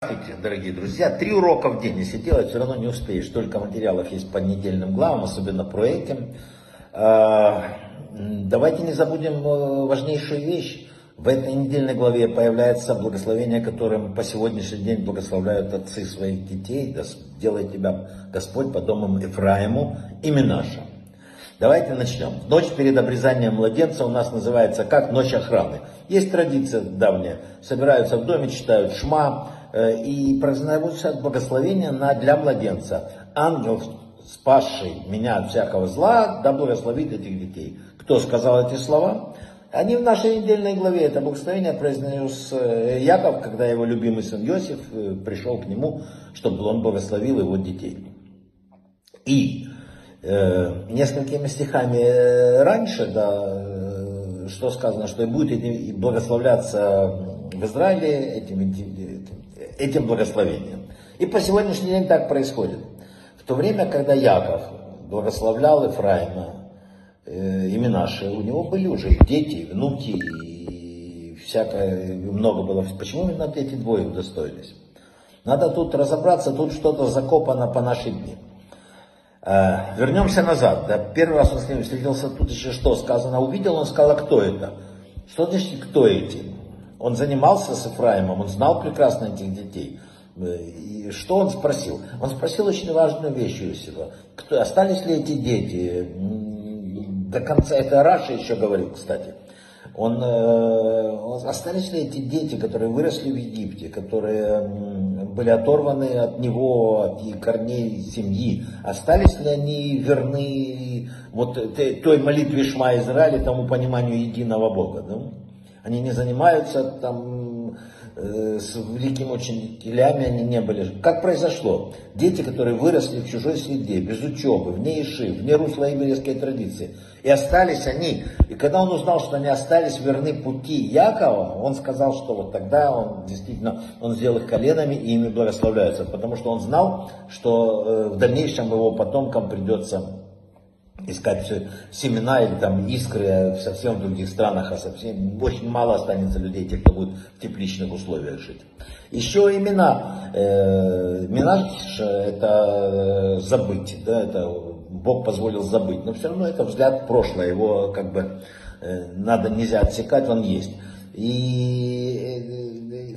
Здравствуйте, дорогие друзья. Три урока в день. Если делать, все равно не успеешь. Столько материалов есть по недельным главам, особенно про этим. А, давайте не забудем э, важнейшую вещь. В этой недельной главе появляется благословение, которым по сегодняшний день благословляют отцы своих детей. Да тебя Господь по домам Ефраиму, имя наше. Давайте начнем. Ночь перед обрезанием младенца у нас называется как ночь охраны. Есть традиция давняя. Собираются в доме, читают шма э, и произносят благословение на, для младенца. Ангел, спасший меня от всякого зла, да благословит этих детей. Кто сказал эти слова? Они в нашей недельной главе, это благословение произнес э, Яков, когда его любимый сын Иосиф э, пришел к нему, чтобы он благословил его детей. И несколькими стихами э, раньше, да, что сказано, что будет этим, благословляться в Израиле этим, этим, благословением. И по сегодняшний день так происходит. В то время, когда Яков благословлял Ефраима, э, наши, у него были уже и дети, и внуки, и всякое, много было. Почему именно эти двое удостоились? Надо тут разобраться, тут что-то закопано по нашей дни. Э, вернемся назад. Да, первый раз он с ним встретился, тут еще что сказано, увидел, он сказал, а кто это? Что значит, кто эти? Он занимался с Ефраимом, он знал прекрасно этих детей. Э, и что он спросил? Он спросил очень важную вещь Иосифа. Кто, остались ли эти дети? до конца, это Раша еще говорил, кстати, он, э, остались ли эти дети, которые выросли в Египте, которые были оторваны от него, от корней семьи, остались ли они верны вот той молитве Шма Израиля, тому пониманию единого Бога? Да? Они не занимаются там с великими учителями они не были. Как произошло? Дети, которые выросли в чужой среде, без учебы, вне Иши, вне русла еврейской традиции, и остались они, и когда он узнал, что они остались верны пути Якова, он сказал, что вот тогда он действительно, он сделал их коленами и ими благословляются, потому что он знал, что э, в дальнейшем его потомкам придется искать все семена или там искры совсем в других странах, а совсем очень мало останется людей, тех, кто будет в тепличных условиях жить. Еще имена. Э, имена это э, забыть, да, это Бог позволил забыть, но все равно это взгляд в прошлое, его как бы э, надо, нельзя отсекать, он есть. И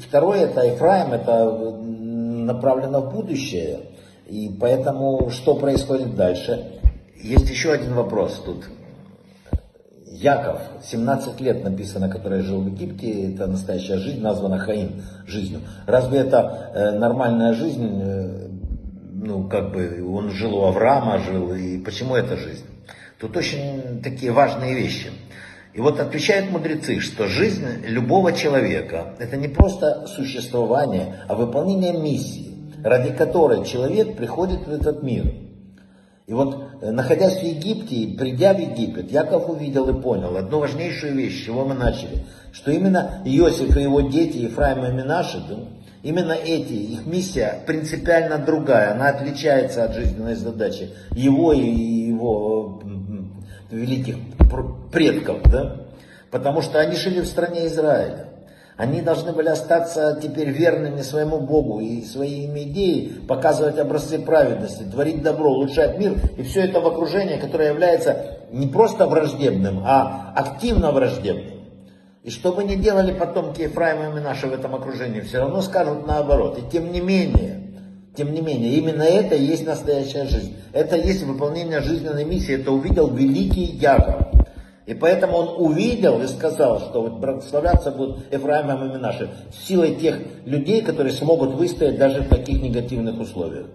второе, это Ефраим, это направлено в будущее, и поэтому что происходит дальше? Есть еще один вопрос тут. Яков, 17 лет написано, который жил в Египте, это настоящая жизнь, названа Хаим жизнью. Разве это э, нормальная жизнь? Э, ну, как бы он жил у Авраама, жил, и почему это жизнь? Тут очень такие важные вещи. И вот отвечают мудрецы, что жизнь любого человека – это не просто существование, а выполнение миссии, ради которой человек приходит в этот мир – и вот, э, находясь в Египте, придя в Египет, Яков увидел и понял одну важнейшую вещь, с чего мы начали, что именно Иосиф и его дети, Ефраим и Минаши, именно эти, их миссия принципиально другая, она отличается от жизненной задачи его и его великих предков, да, потому что они жили в стране Израиля. Они должны были остаться теперь верными своему Богу и своими идеей показывать образцы праведности, творить добро, улучшать мир. И все это в окружении, которое является не просто враждебным, а активно враждебным. И что бы ни делали потомки Ефраима и наши в этом окружении, все равно скажут наоборот. И тем не менее, тем не менее, именно это и есть настоящая жизнь. Это есть выполнение жизненной миссии. Это увидел великий Яков. И поэтому он увидел и сказал, что вот благословляться будут Ефраимом и Минаши силой тех людей, которые смогут выстоять даже в таких негативных условиях.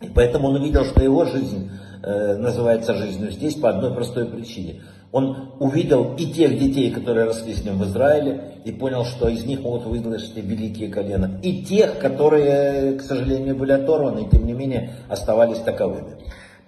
И поэтому он увидел, что его жизнь э, называется жизнью здесь по одной простой причине. Он увидел и тех детей, которые росли с ним в Израиле, и понял, что из них могут вырасти великие колена. И тех, которые, к сожалению, были оторваны, и тем не менее оставались таковыми.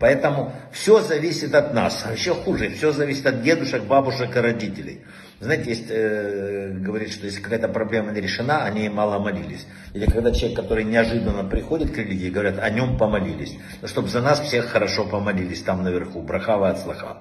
Поэтому все зависит от нас. А еще хуже, все зависит от дедушек, бабушек и родителей. Знаете, есть, э, говорит, что если какая-то проблема не решена, они мало молились. Или когда человек, который неожиданно приходит к религии, говорят, о нем помолились. Но чтобы за нас всех хорошо помолились там наверху. Брахава от слаха.